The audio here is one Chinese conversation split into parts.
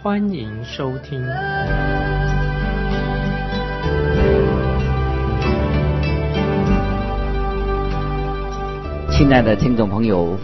欢迎收听。亲爱的听众朋友，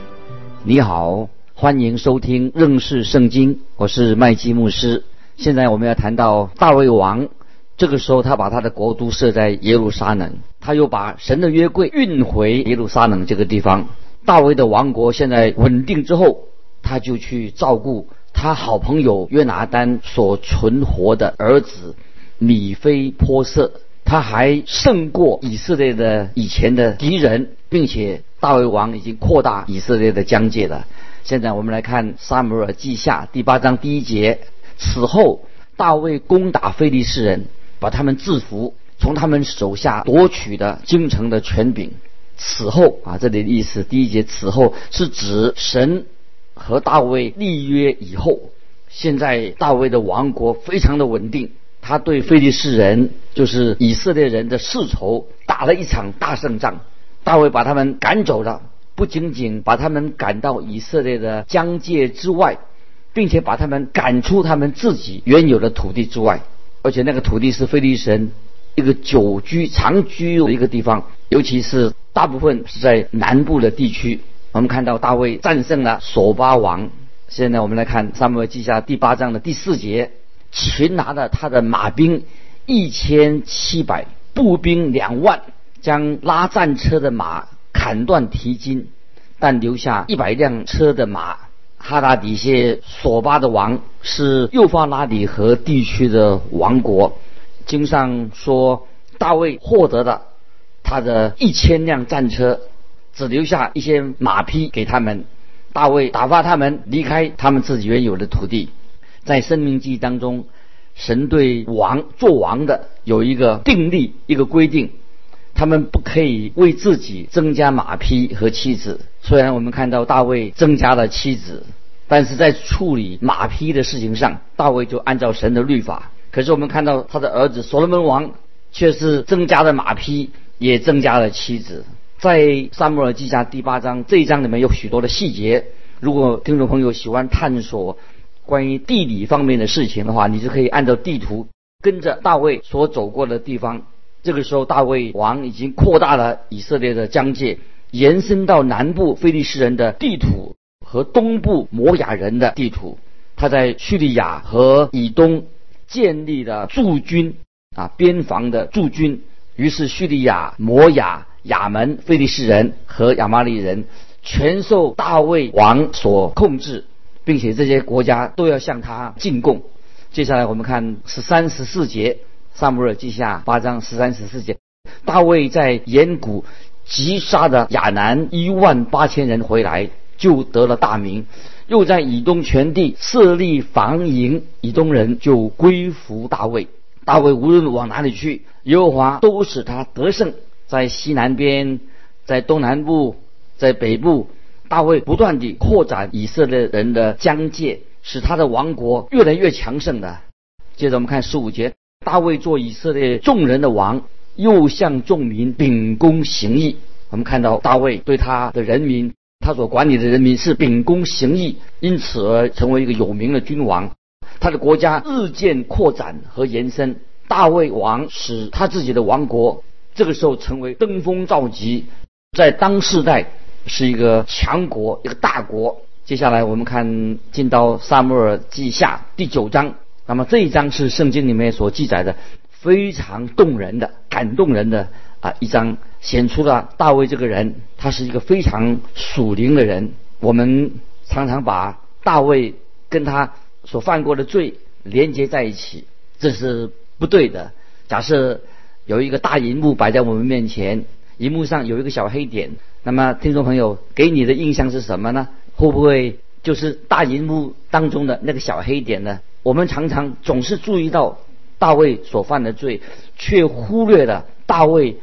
你好。欢迎收听认识圣经，我是麦基牧师。现在我们要谈到大卫王，这个时候他把他的国都设在耶路撒冷，他又把神的约柜运回耶路撒冷这个地方。大卫的王国现在稳定之后，他就去照顾他好朋友约拿丹所存活的儿子米菲波瑟，他还胜过以色列的以前的敌人，并且大卫王已经扩大以色列的疆界了。现在我们来看《撒母耳记下》第八章第一节。此后，大卫攻打非利士人，把他们制服，从他们手下夺取的京城的权柄。此后啊，这里的意思，第一节此后是指神和大卫立约以后。现在大卫的王国非常的稳定，他对非利士人，就是以色列人的世仇，打了一场大胜仗。大卫把他们赶走了。不仅仅把他们赶到以色列的疆界之外，并且把他们赶出他们自己原有的土地之外，而且那个土地是非利神一个久居长居的一个地方，尤其是大部分是在南部的地区。我们看到大卫战胜了索巴王。现在我们来看《撒母耳记下》第八章的第四节：擒拿了他的马兵一千七百，步兵两万，将拉战车的马。砍断蹄筋，但留下一百辆车的马。哈达底谢索巴的王是幼发拉底河地区的王国。经上说，大卫获得了他的一千辆战车，只留下一些马匹给他们。大卫打发他们离开他们自己原有的土地。在生命记当中，神对王做王的有一个定例，一个规定。他们不可以为自己增加马匹和妻子。虽然我们看到大卫增加了妻子，但是在处理马匹的事情上，大卫就按照神的律法。可是我们看到他的儿子所罗门王却是增加了马匹，也增加了妻子。在撒母耳记下第八章这一章里面有许多的细节。如果听众朋友喜欢探索关于地理方面的事情的话，你就可以按照地图跟着大卫所走过的地方。这个时候，大卫王已经扩大了以色列的疆界，延伸到南部菲利士人的地土和东部摩亚人的地土。他在叙利亚和以东建立了驻军啊，边防的驻军。于是，叙利亚、摩亚、亚门、菲利士人和亚玛利人全受大卫王所控制，并且这些国家都要向他进贡。接下来，我们看十三、十四节。萨姆尔记下八章十三十四节，大卫在岩谷击杀的亚南一万八千人回来，就得了大名。又在以东全地设立防营，以东人就归服大卫。大卫无论往哪里去，耶和华都使他得胜。在西南边，在东南部，在北部，大卫不断地扩展以色列人的疆界，使他的王国越来越强盛的。接着我们看十五节。大卫做以色列众人的王，又向众民秉公行义。我们看到大卫对他的人民，他所管理的人民是秉公行义，因此而成为一个有名的君王。他的国家日渐扩展和延伸。大卫王使他自己的王国，这个时候成为登峰造极，在当世代是一个强国，一个大国。接下来我们看进到撒母耳记下第九章。那么这一章是圣经里面所记载的非常动人的、感动人的啊一章，显出了大卫这个人，他是一个非常属灵的人。我们常常把大卫跟他所犯过的罪连接在一起，这是不对的。假设有一个大银幕摆在我们面前，银幕上有一个小黑点，那么听众朋友给你的印象是什么呢？会不会就是大银幕当中的那个小黑点呢？我们常常总是注意到大卫所犯的罪，却忽略了大卫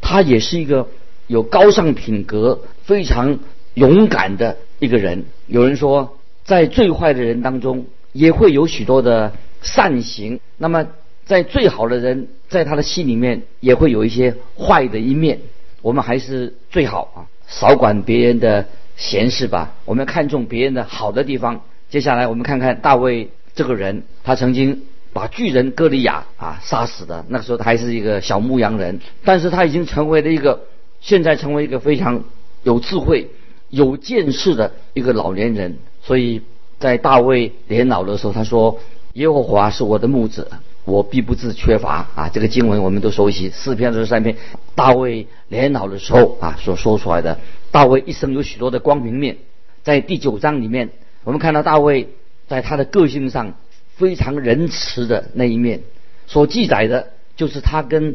他也是一个有高尚品格、非常勇敢的一个人。有人说，在最坏的人当中，也会有许多的善行。那么，在最好的人，在他的心里面，也会有一些坏的一面。我们还是最好啊，少管别人的闲事吧。我们看重别人的好的地方。接下来，我们看看大卫。这个人，他曾经把巨人歌利亚啊杀死的。那个时候他还是一个小牧羊人，但是他已经成为了一个，现在成为一个非常有智慧、有见识的一个老年人。所以在大卫年老的时候，他说：“耶和华是我的牧者，我必不致缺乏。”啊，这个经文我们都熟悉，四篇二十三篇。大卫年老的时候啊所说出来的。大卫一生有许多的光明面，在第九章里面，我们看到大卫。在他的个性上非常仁慈的那一面，所记载的就是他跟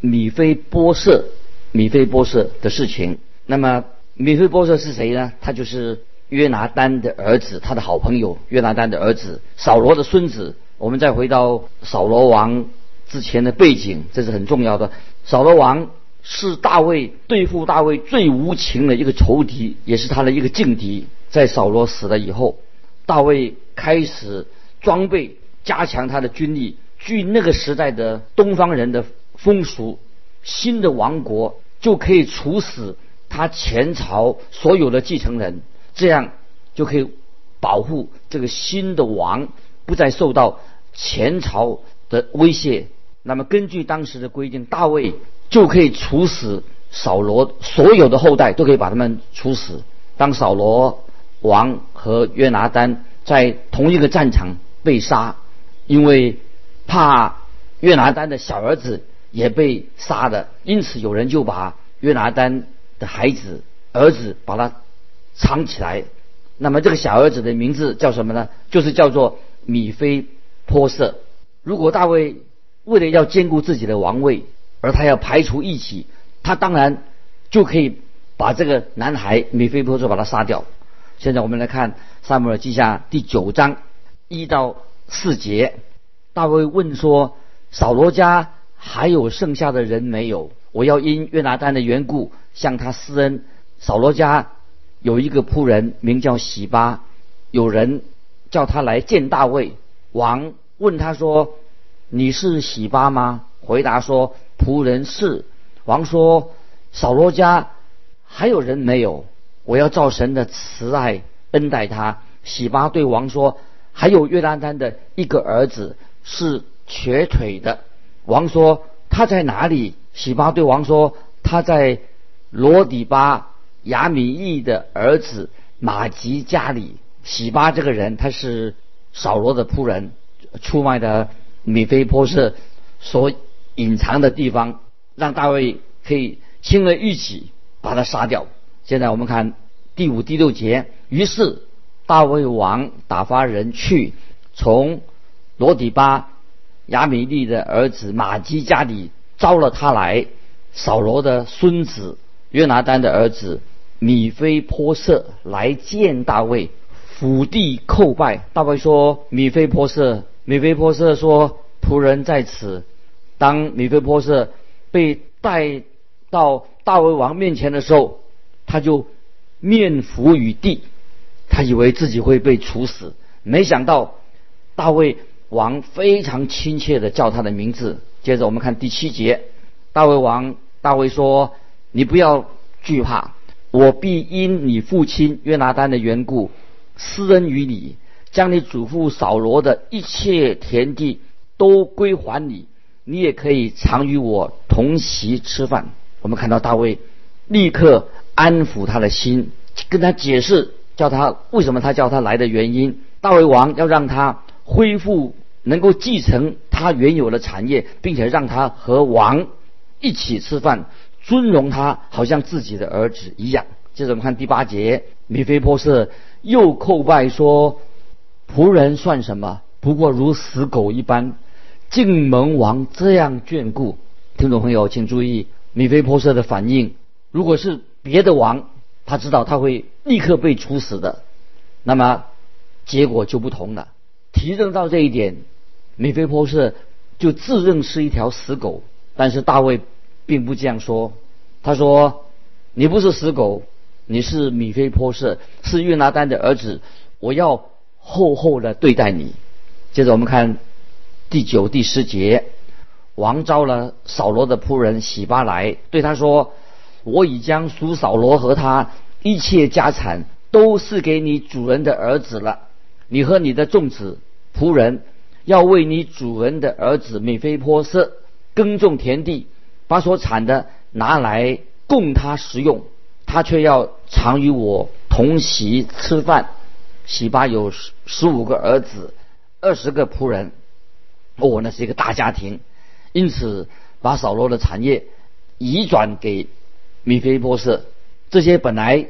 米菲波设、米菲波设的事情。那么米菲波设是谁呢？他就是约拿丹的儿子，他的好朋友约拿丹的儿子，扫罗的孙子。我们再回到扫罗王之前的背景，这是很重要的。扫罗王是大卫对付大卫最无情的一个仇敌，也是他的一个劲敌。在扫罗死了以后。大卫开始装备加强他的军力。据那个时代的东方人的风俗，新的王国就可以处死他前朝所有的继承人，这样就可以保护这个新的王不再受到前朝的威胁。那么根据当时的规定，大卫就可以处死扫罗所有的后代，都可以把他们处死。当扫罗。王和约拿丹在同一个战场被杀，因为怕约拿丹的小儿子也被杀的，因此有人就把约拿丹的孩子儿子把他藏起来。那么这个小儿子的名字叫什么呢？就是叫做米菲波色。如果大卫为了要兼顾自己的王位，而他要排除异己，他当然就可以把这个男孩米菲波色把他杀掉。现在我们来看《萨母尔记下》第九章一到四节。大卫问说：“扫罗家还有剩下的人没有？我要因约拿丹的缘故向他施恩。”扫罗家有一个仆人名叫喜巴，有人叫他来见大卫王。问他说：“你是喜巴吗？”回答说：“仆人是。”王说：“扫罗家还有人没有？”我要照神的慈爱恩待他。喜巴对王说：“还有约拿丹的一个儿子是瘸腿的。”王说：“他在哪里？”喜巴对王说：“他在罗底巴亚米义的儿子马吉家里。”喜巴这个人他是扫罗的仆人，出卖的米菲波设所隐藏的地方，让大卫可以轻而易举把他杀掉。现在我们看第五、第六节。于是大卫王打发人去，从罗底巴亚米利的儿子马基家里招了他来。扫罗的孙子约拿丹的儿子米菲波设来见大卫，伏地叩拜。大卫说：“米菲波设，米菲波设说，仆人在此。”当米菲波设被带到大卫王面前的时候，他就面伏于地，他以为自己会被处死，没想到大卫王非常亲切的叫他的名字。接着我们看第七节，大卫王大卫说：“你不要惧怕，我必因你父亲约拿丹的缘故施恩于你，将你祖父扫罗的一切田地都归还你，你也可以常与我同席吃饭。”我们看到大卫立刻。安抚他的心，跟他解释，叫他为什么他叫他来的原因。大卫王要让他恢复，能够继承他原有的产业，并且让他和王一起吃饭，尊荣他，好像自己的儿子一样。接着我们看第八节，米菲波设又叩拜说：“仆人算什么？不过如死狗一般，竟蒙王这样眷顾。”听众朋友，请注意米菲波设的反应，如果是。别的王，他知道他会立刻被处死的，那么结果就不同了。提认到这一点，米菲波设就自认是一条死狗。但是大卫并不这样说，他说：“你不是死狗，你是米菲波设，是约拿丹的儿子，我要厚厚的对待你。”接着我们看第九、第十节，王召了扫罗的仆人喜巴来，对他说：“我已将属扫罗和他一切家产都是给你主人的儿子了。你和你的众子仆人要为你主人的儿子米菲波设。”耕种田地，把所产的拿来供他食用，他却要常与我同席吃饭。喜巴有十十五个儿子，二十个仆人，哦，那是一个大家庭，因此把扫罗的产业移转给米菲波设，这些本来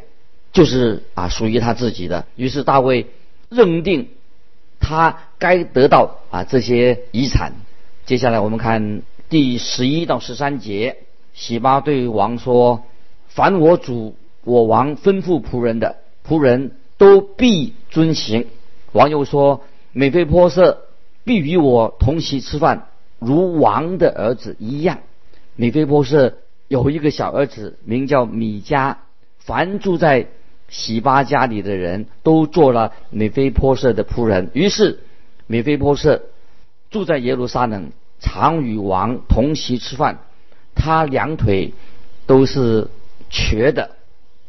就是啊属于他自己的。于是大卫认定他该得到啊这些遗产。接下来我们看。第十一到十三节，喜巴对王说：“凡我主我王吩咐仆人的，仆人都必遵行。”王又说：“美菲波设必与我同席吃饭，如王的儿子一样。”美菲波设有一个小儿子，名叫米迦。凡住在喜巴家里的人都做了美菲波设的仆人。于是美菲波设住在耶路撒冷。常与王同席吃饭，他两腿都是瘸的。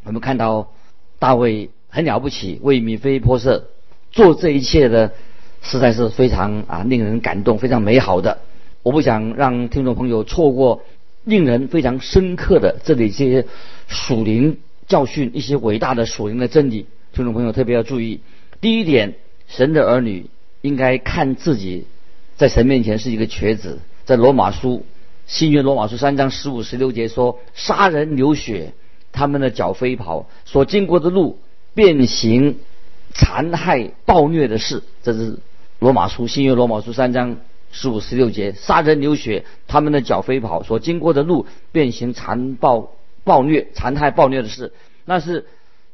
我们看到大卫很了不起，为米菲波设做这一切的，实在是非常啊令人感动，非常美好的。我不想让听众朋友错过令人非常深刻的这里这些属灵教训，一些伟大的属灵的真理。听众朋友特别要注意，第一点，神的儿女应该看自己。在神面前是一个瘸子，在罗马书新约罗马书三章十五十六节说：杀人流血，他们的脚飞跑，所经过的路变形，残害暴虐的事。这是罗马书新约罗马书三章十五十六节：杀人流血，他们的脚飞跑，所经过的路变形，残暴暴虐，残害暴虐的事。那是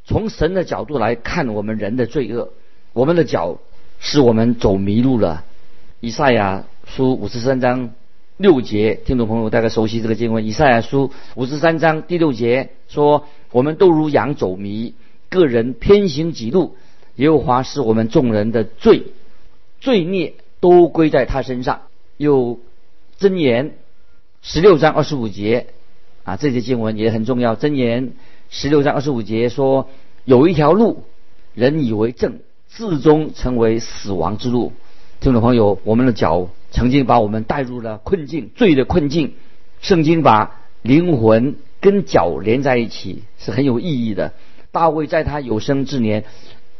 从神的角度来看我们人的罪恶，我们的脚使我们走迷路了。以赛亚书五十三章六节，听众朋友大概熟悉这个经文。以赛亚书五十三章第六节说：“我们都如羊走迷，个人偏行己路。耶和华是我们众人的罪，罪孽都归在他身上。”又箴言十六章二十五节啊，这些经文也很重要。箴言十六章二十五节说：“有一条路，人以为正，至终成为死亡之路。”听众朋友，我们的脚曾经把我们带入了困境，罪的困境。圣经把灵魂跟脚连在一起，是很有意义的。大卫在他有生之年，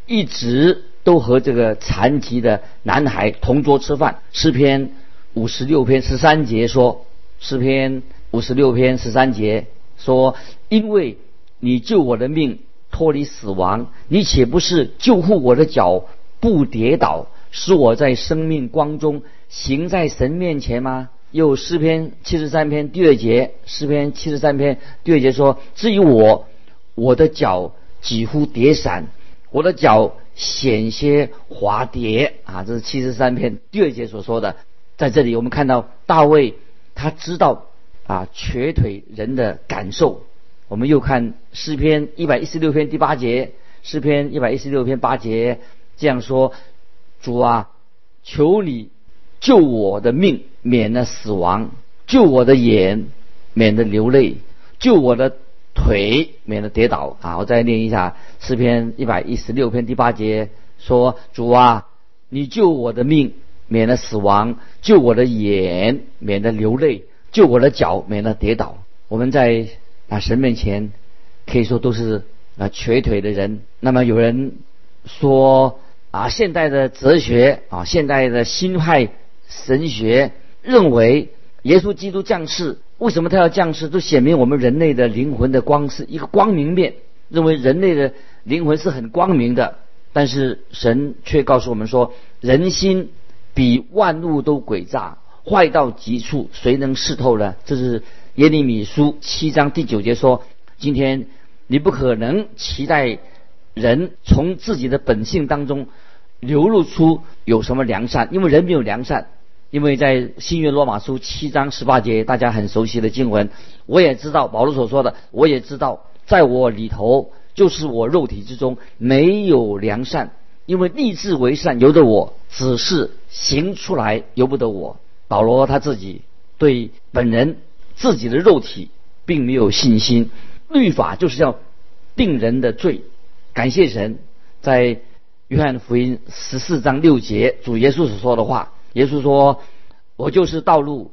一直都和这个残疾的男孩同桌吃饭。诗篇五十六篇十三节说：“诗篇五十六篇十三节说，因为你救我的命，脱离死亡，你岂不是救护我的脚不跌倒？”使我在生命光中行在神面前吗？又诗篇七十三篇第二节，诗篇七十三篇第二节说：“至于我，我的脚几乎跌散，我的脚险些滑跌啊！”这是七十三篇第二节所说的。在这里，我们看到大卫他知道啊瘸腿人的感受。我们又看诗篇一百一十六篇第八节，诗篇一百一十六篇八节这样说。主啊，求你救我的命，免了死亡；救我的眼，免得流泪；救我的腿，免得跌倒。啊，我再念一下诗篇一百一十六篇第八节，说：主啊，你救我的命，免了死亡；救我的眼，免得流泪；救我的脚，免得跌倒。我们在啊神面前，可以说都是啊瘸腿的人。那么有人说。啊，现代的哲学啊，现代的新派神学认为，耶稣基督降世，为什么他要降世？都显明我们人类的灵魂的光是一个光明面，认为人类的灵魂是很光明的。但是神却告诉我们说，人心比万物都诡诈，坏到极处，谁能视透呢？这是耶利米书七章第九节说：今天你不可能期待。人从自己的本性当中流露出有什么良善，因为人没有良善。因为在新约罗马书七章十八节，大家很熟悉的经文，我也知道保罗所说的，我也知道在我里头，就是我肉体之中没有良善，因为立志为善由得我，只是行出来由不得我。保罗他自己对本人自己的肉体并没有信心，律法就是要定人的罪。感谢神，在约翰福音十四章六节，主耶稣所说的话。耶稣说：“我就是道路、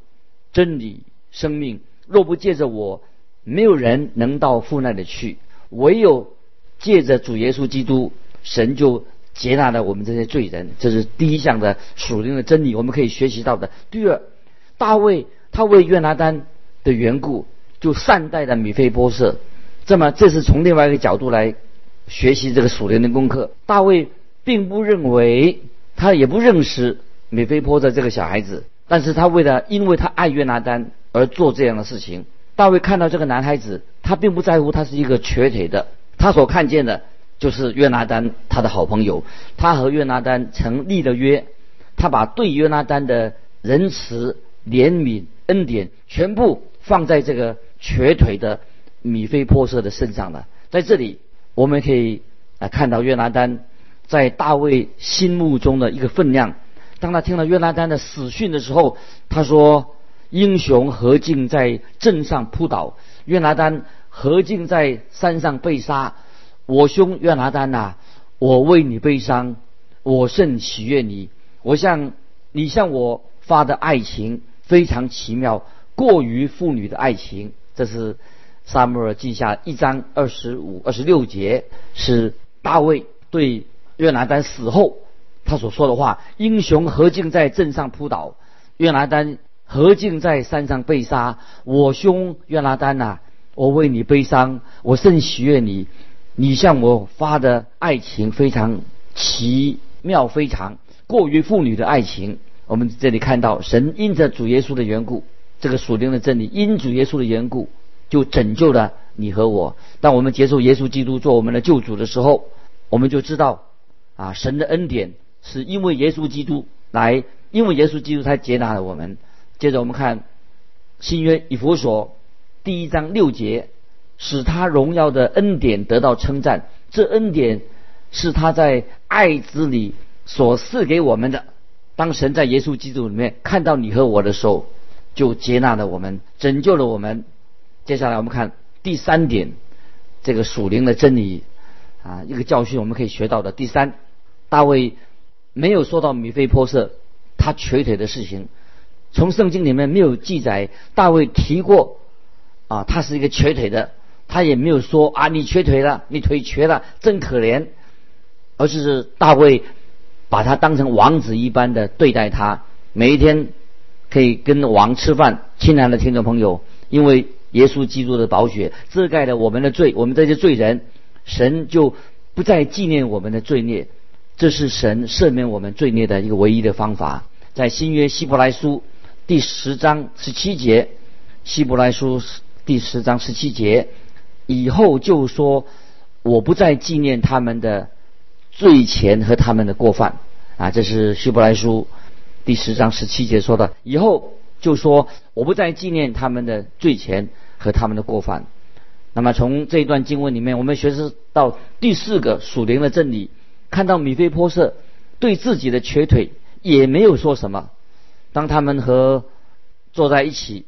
真理、生命。若不借着我，没有人能到父那里去。唯有借着主耶稣基督，神就接纳了我们这些罪人。这是第一项的属灵的真理，我们可以学习到的。第二，大卫他为约拿丹的缘故，就善待了米菲波设。这么，这是从另外一个角度来学习这个属灵的功课。大卫并不认为，他也不认识。”米菲波的这个小孩子，但是他为了因为他爱约拿丹而做这样的事情。大卫看到这个男孩子，他并不在乎他是一个瘸腿的，他所看见的就是约拿丹他的好朋友。他和约拿丹曾立了约，他把对约拿丹的仁慈、怜悯、恩典全部放在这个瘸腿的米菲波设的身上了。在这里，我们可以啊看到约拿丹在大卫心目中的一个分量。当他听到约拿丹的死讯的时候，他说：“英雄何进在镇上扑倒，约拿丹何进在山上被杀。我兄约拿丹呐，我为你悲伤，我甚喜悦你。我向你向我发的爱情非常奇妙，过于妇女的爱情。”这是萨母尔记下一章二十五、二十六节，是大卫对约拿丹死后。他所说的话：“英雄何进在镇上扑倒，约拿丹何进在山上被杀。我兄约拿丹呐，我为你悲伤，我甚喜悦你。你向我发的爱情非常奇妙，非常过于妇女的爱情。我们这里看到，神因着主耶稣的缘故，这个属灵的真理，因主耶稣的缘故，就拯救了你和我。当我们接受耶稣基督做我们的救主的时候，我们就知道啊，神的恩典。”是因为耶稣基督来，因为耶稣基督才接纳了我们。接着我们看新约以弗所第一章六节，使他荣耀的恩典得到称赞。这恩典是他在爱子里所赐给我们的。当神在耶稣基督里面看到你和我的时候，就接纳了我们，拯救了我们。接下来我们看第三点，这个属灵的真理啊，一个教训我们可以学到的。第三，大卫。没有说到米菲波设他瘸腿的事情，从圣经里面没有记载大卫提过啊，他是一个瘸腿的，他也没有说啊你瘸腿了，你腿瘸了，真可怜，而是大卫把他当成王子一般的对待他，每一天可以跟王吃饭。亲爱的听众朋友，因为耶稣基督的宝血遮盖了我们的罪，我们这些罪人，神就不再纪念我们的罪孽。这是神赦免我们罪孽的一个唯一的方法，在新约希伯来书第十章十七节，希伯来书第十章十七节以后就说，我不再纪念他们的罪前和他们的过犯啊，这是希伯来书第十章十七节说的。以后就说，我不再纪念他们的罪前和他们的过犯。那么从这一段经文里面，我们学习到第四个属灵的真理。看到米菲波设对自己的瘸腿也没有说什么。当他们和坐在一起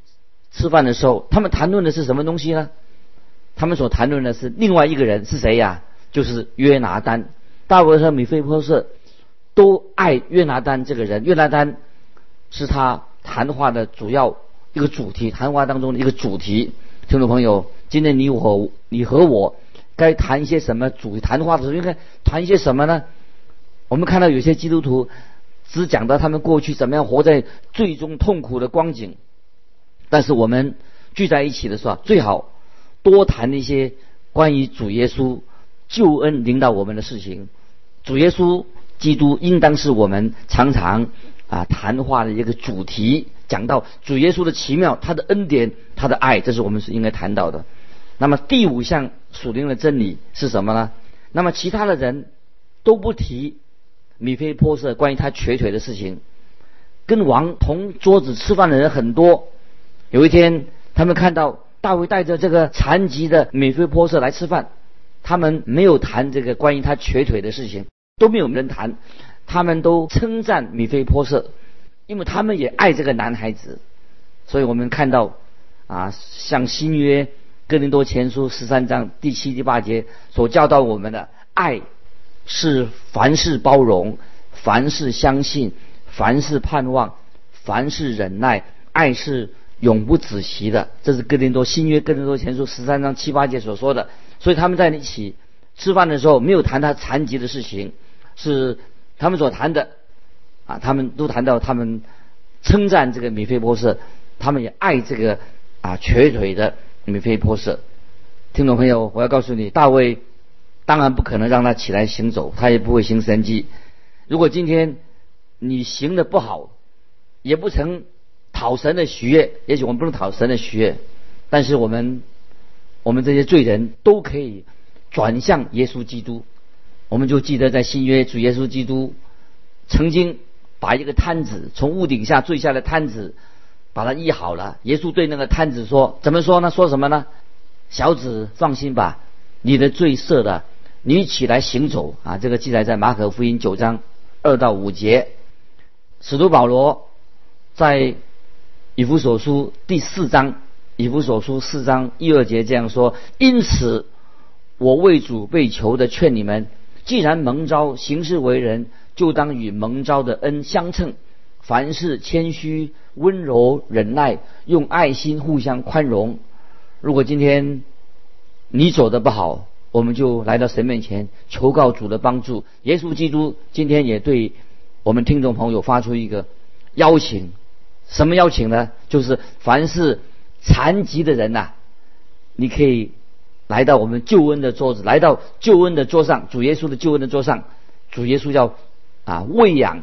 吃饭的时候，他们谈论的是什么东西呢？他们所谈论的是另外一个人是谁呀？就是约拿丹。大卫和米菲波设都爱约拿丹这个人。约拿丹是他谈话的主要一个主题，谈话当中的一个主题。听众朋友，今天你我你和我。该谈一些什么主？谈话的时候应该谈一些什么呢？我们看到有些基督徒只讲到他们过去怎么样活在最终痛苦的光景，但是我们聚在一起的时候，最好多谈一些关于主耶稣救恩领导我们的事情。主耶稣基督应当是我们常常啊谈话的一个主题，讲到主耶稣的奇妙、他的恩典、他的爱，这是我们是应该谈到的。那么第五项属灵的真理是什么呢？那么其他的人都不提米菲波设关于他瘸腿的事情。跟王同桌子吃饭的人很多。有一天，他们看到大卫带着这个残疾的米菲波设来吃饭，他们没有谈这个关于他瘸腿的事情，都没有人谈，他们都称赞米菲波设，因为他们也爱这个男孩子。所以我们看到啊，像新约哥林多前书十三章第七、第八节所教导我们的，爱是凡事包容，凡事相信。凡事盼望，凡事忍耐，爱是永不止息的。这是哥林多新约哥林多前书十三章七八节所说的。所以他们在一起吃饭的时候，没有谈他残疾的事情，是他们所谈的。啊，他们都谈到他们称赞这个米菲波设，他们也爱这个啊瘸腿的米菲波设。听众朋友，我要告诉你，大卫当然不可能让他起来行走，他也不会行神迹。如果今天。你行的不好，也不曾讨神的喜悦。也许我们不能讨神的喜悦，但是我们，我们这些罪人都可以转向耶稣基督。我们就记得在新约主耶稣基督曾经把一个摊子从屋顶下坠下的摊子，把它医好了。耶稣对那个摊子说：“怎么说呢？说什么呢？小子，放心吧，你的罪赦了，你起来行走啊！”这个记载在马可福音九章二到五节。使徒保罗在以弗所书第四章，以弗所书四章一二节这样说：因此，我为主被求的劝你们，既然蒙召行事为人，就当与蒙召的恩相称。凡事谦虚、温柔、忍耐，用爱心互相宽容。如果今天你走的不好，我们就来到神面前求告主的帮助。耶稣基督今天也对。我们听众朋友发出一个邀请，什么邀请呢？就是凡是残疾的人呐，你可以来到我们救恩的桌子，来到救恩的桌上，主耶稣的救恩的桌上。主耶稣要啊喂养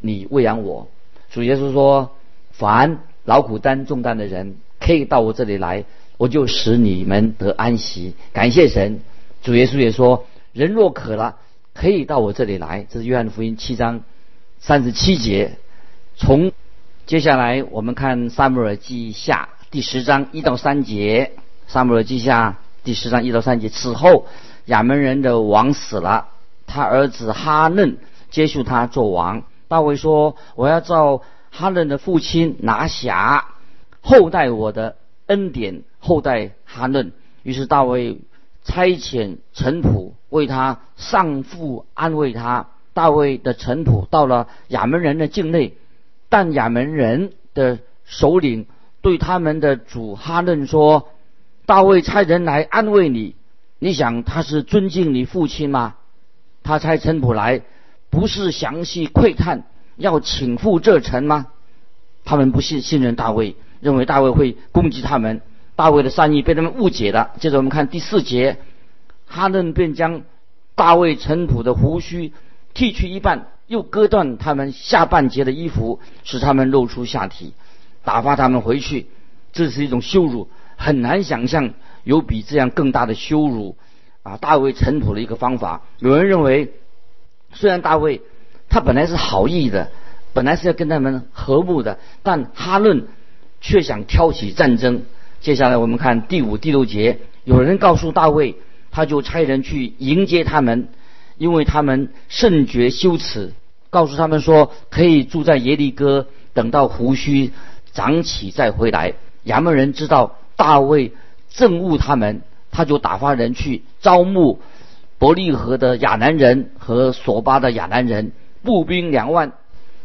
你，喂养我。主耶稣说：凡劳苦担重担的人，可以到我这里来，我就使你们得安息。感谢神。主耶稣也说：人若渴了，可以到我这里来。这是约翰福音七章。三十七节，从接下来我们看撒母耳记下第十章一到三节。撒母耳记下第十章一到三节。此后，亚门人的王死了，他儿子哈嫩接续他做王。大卫说：“我要照哈嫩的父亲拿辖后代我的恩典，后代哈嫩。”于是大卫差遣臣仆为他上父安慰他。大卫的臣仆到了亚门人的境内，但亚门人的首领对他们的主哈嫩说：“大卫差人来安慰你，你想他是尊敬你父亲吗？他差臣仆来，不是详细窥探要请赴这城吗？他们不信信任大卫，认为大卫会攻击他们。大卫的善意被他们误解了。接着我们看第四节，哈嫩便将大卫尘土的胡须。剃去一半，又割断他们下半截的衣服，使他们露出下体，打发他们回去。这是一种羞辱，很难想象有比这样更大的羞辱啊！大卫尘土的一个方法。有人认为，虽然大卫他本来是好意的，本来是要跟他们和睦的，但哈伦却想挑起战争。接下来我们看第五、第六节，有人告诉大卫，他就差人去迎接他们。因为他们甚觉羞耻，告诉他们说可以住在耶利哥，等到胡须长起再回来。亚门人知道大卫憎恶他们，他就打发人去招募伯利河的亚南人和索巴的亚南人，步兵两万，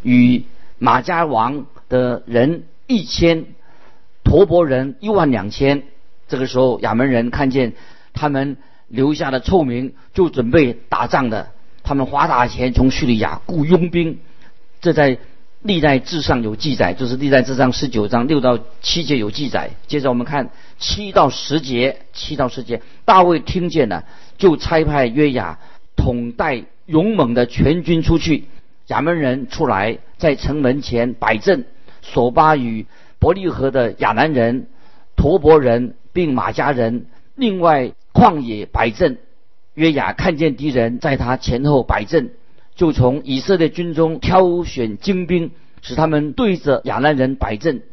与马家王的人一千，陀伯人一万两千。这个时候，亚门人看见他们。留下的臭名，就准备打仗的。他们花大钱从叙利亚雇佣兵，这在历代志上有记载，就是历代志上十九章六到七节有记载。接着我们看七到十节，七到十节，大卫听见了，就差派约雅统带勇猛的全军出去。亚门人出来，在城门前摆阵，索巴与伯利河的亚南人、陀伯人并马家人，另外。旷野摆阵，约雅看见敌人在他前后摆阵，就从以色列军中挑选精兵，使他们对着亚兰人摆阵。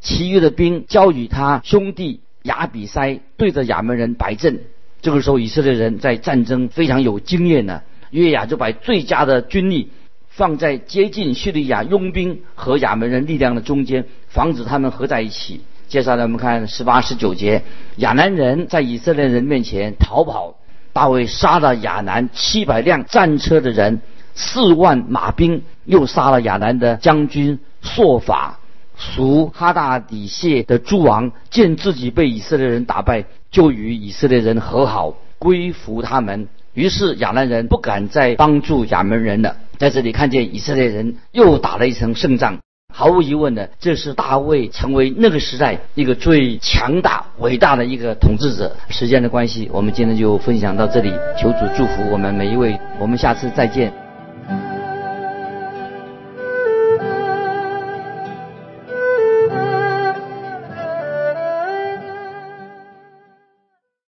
其余的兵交与他兄弟亚比塞对着亚门人摆阵。这个时候，以色列人在战争非常有经验呢。约雅就把最佳的军力放在接近叙利亚佣兵和亚门人力量的中间，防止他们合在一起。接下来我们看十八、十九节，亚南人在以色列人面前逃跑，大卫杀了亚南七百辆战车的人，四万马兵，又杀了亚南的将军朔法。属哈大底谢的诸王见自己被以色列人打败，就与以色列人和好，归服他们。于是亚兰人不敢再帮助亚门人了。在这里看见以色列人又打了一场胜仗。毫无疑问的，这是大卫成为那个时代一个最强大、伟大的一个统治者。时间的关系，我们今天就分享到这里。求主祝福我们每一位，我们下次再见。